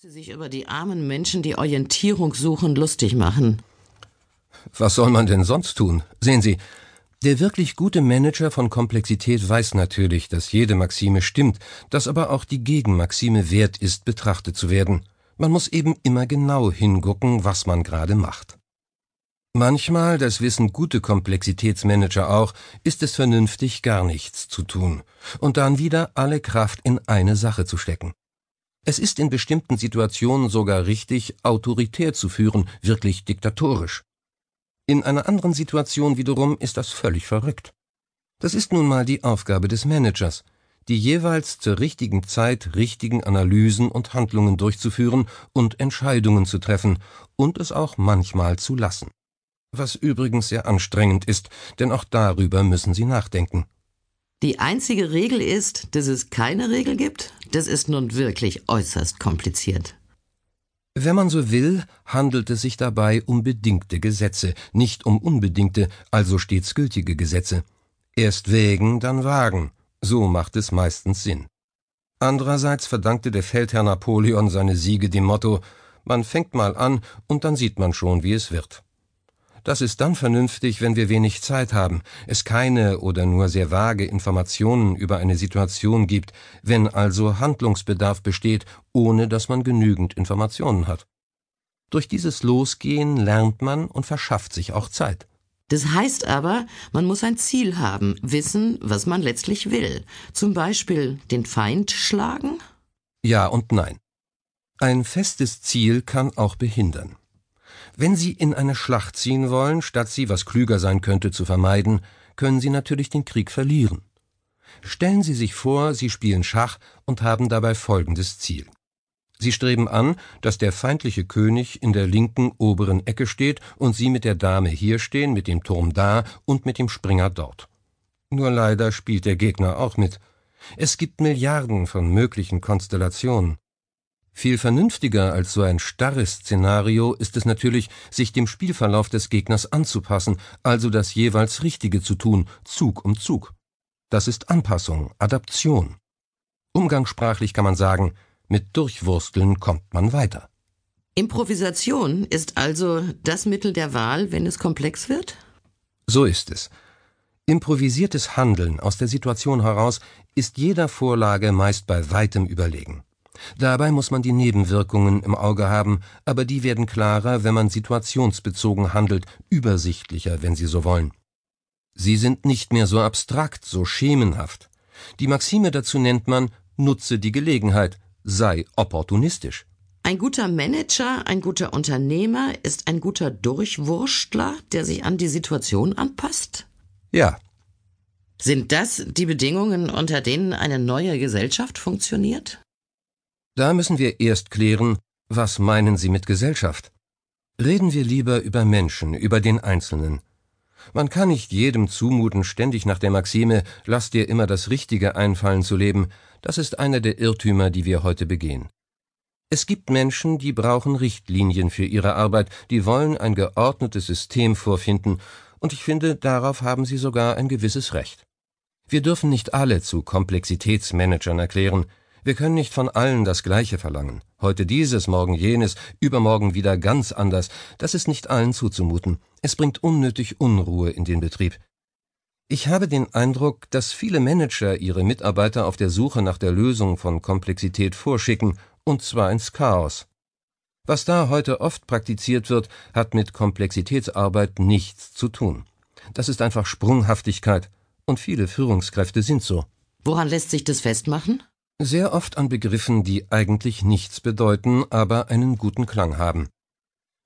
Sie sich über die armen Menschen, die Orientierung suchen, lustig machen. Was soll man denn sonst tun? Sehen Sie, der wirklich gute Manager von Komplexität weiß natürlich, dass jede Maxime stimmt, dass aber auch die Gegenmaxime wert ist, betrachtet zu werden. Man muss eben immer genau hingucken, was man gerade macht. Manchmal, das wissen gute Komplexitätsmanager auch, ist es vernünftig, gar nichts zu tun und dann wieder alle Kraft in eine Sache zu stecken. Es ist in bestimmten Situationen sogar richtig, autoritär zu führen, wirklich diktatorisch. In einer anderen Situation wiederum ist das völlig verrückt. Das ist nun mal die Aufgabe des Managers, die jeweils zur richtigen Zeit richtigen Analysen und Handlungen durchzuführen und Entscheidungen zu treffen und es auch manchmal zu lassen. Was übrigens sehr anstrengend ist, denn auch darüber müssen Sie nachdenken. Die einzige Regel ist, dass es keine Regel gibt. Das ist nun wirklich äußerst kompliziert. Wenn man so will, handelt es sich dabei um bedingte Gesetze, nicht um unbedingte, also stets gültige Gesetze. Erst wägen, dann wagen. So macht es meistens Sinn. Andererseits verdankte der Feldherr Napoleon seine Siege dem Motto Man fängt mal an und dann sieht man schon, wie es wird. Das ist dann vernünftig, wenn wir wenig Zeit haben, es keine oder nur sehr vage Informationen über eine Situation gibt, wenn also Handlungsbedarf besteht, ohne dass man genügend Informationen hat. Durch dieses Losgehen lernt man und verschafft sich auch Zeit. Das heißt aber, man muss ein Ziel haben, wissen, was man letztlich will. Zum Beispiel den Feind schlagen? Ja und nein. Ein festes Ziel kann auch behindern. Wenn Sie in eine Schlacht ziehen wollen, statt sie, was klüger sein könnte, zu vermeiden, können Sie natürlich den Krieg verlieren. Stellen Sie sich vor, Sie spielen Schach und haben dabei folgendes Ziel. Sie streben an, dass der feindliche König in der linken oberen Ecke steht und Sie mit der Dame hier stehen, mit dem Turm da und mit dem Springer dort. Nur leider spielt der Gegner auch mit. Es gibt Milliarden von möglichen Konstellationen. Viel vernünftiger als so ein starres Szenario ist es natürlich, sich dem Spielverlauf des Gegners anzupassen, also das jeweils Richtige zu tun, Zug um Zug. Das ist Anpassung, Adaption. Umgangssprachlich kann man sagen, mit Durchwursteln kommt man weiter. Improvisation ist also das Mittel der Wahl, wenn es komplex wird? So ist es. Improvisiertes Handeln aus der Situation heraus ist jeder Vorlage meist bei weitem überlegen. Dabei muss man die Nebenwirkungen im Auge haben, aber die werden klarer, wenn man situationsbezogen handelt, übersichtlicher, wenn Sie so wollen. Sie sind nicht mehr so abstrakt, so schemenhaft. Die Maxime dazu nennt man nutze die Gelegenheit, sei opportunistisch. Ein guter Manager, ein guter Unternehmer ist ein guter Durchwurstler, der sich an die Situation anpasst? Ja. Sind das die Bedingungen, unter denen eine neue Gesellschaft funktioniert? Da müssen wir erst klären, was meinen Sie mit Gesellschaft? Reden wir lieber über Menschen, über den Einzelnen. Man kann nicht jedem zumuten, ständig nach der Maxime, lass dir immer das Richtige einfallen zu leben, das ist einer der Irrtümer, die wir heute begehen. Es gibt Menschen, die brauchen Richtlinien für ihre Arbeit, die wollen ein geordnetes System vorfinden, und ich finde, darauf haben sie sogar ein gewisses Recht. Wir dürfen nicht alle zu Komplexitätsmanagern erklären, wir können nicht von allen das Gleiche verlangen. Heute dieses, morgen jenes, übermorgen wieder ganz anders. Das ist nicht allen zuzumuten. Es bringt unnötig Unruhe in den Betrieb. Ich habe den Eindruck, dass viele Manager ihre Mitarbeiter auf der Suche nach der Lösung von Komplexität vorschicken, und zwar ins Chaos. Was da heute oft praktiziert wird, hat mit Komplexitätsarbeit nichts zu tun. Das ist einfach Sprunghaftigkeit, und viele Führungskräfte sind so. Woran lässt sich das festmachen? Sehr oft an Begriffen, die eigentlich nichts bedeuten, aber einen guten Klang haben.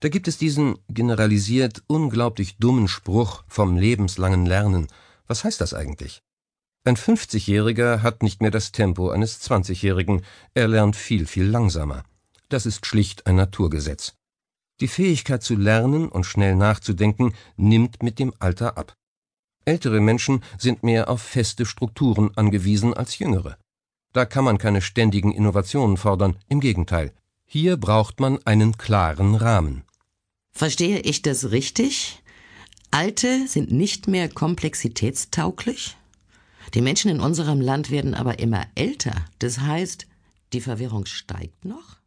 Da gibt es diesen generalisiert unglaublich dummen Spruch vom lebenslangen Lernen. Was heißt das eigentlich? Ein 50-Jähriger hat nicht mehr das Tempo eines 20-Jährigen, er lernt viel, viel langsamer. Das ist schlicht ein Naturgesetz. Die Fähigkeit zu lernen und schnell nachzudenken nimmt mit dem Alter ab. Ältere Menschen sind mehr auf feste Strukturen angewiesen als jüngere. Da kann man keine ständigen Innovationen fordern, im Gegenteil. Hier braucht man einen klaren Rahmen. Verstehe ich das richtig? Alte sind nicht mehr komplexitätstauglich? Die Menschen in unserem Land werden aber immer älter. Das heißt, die Verwirrung steigt noch?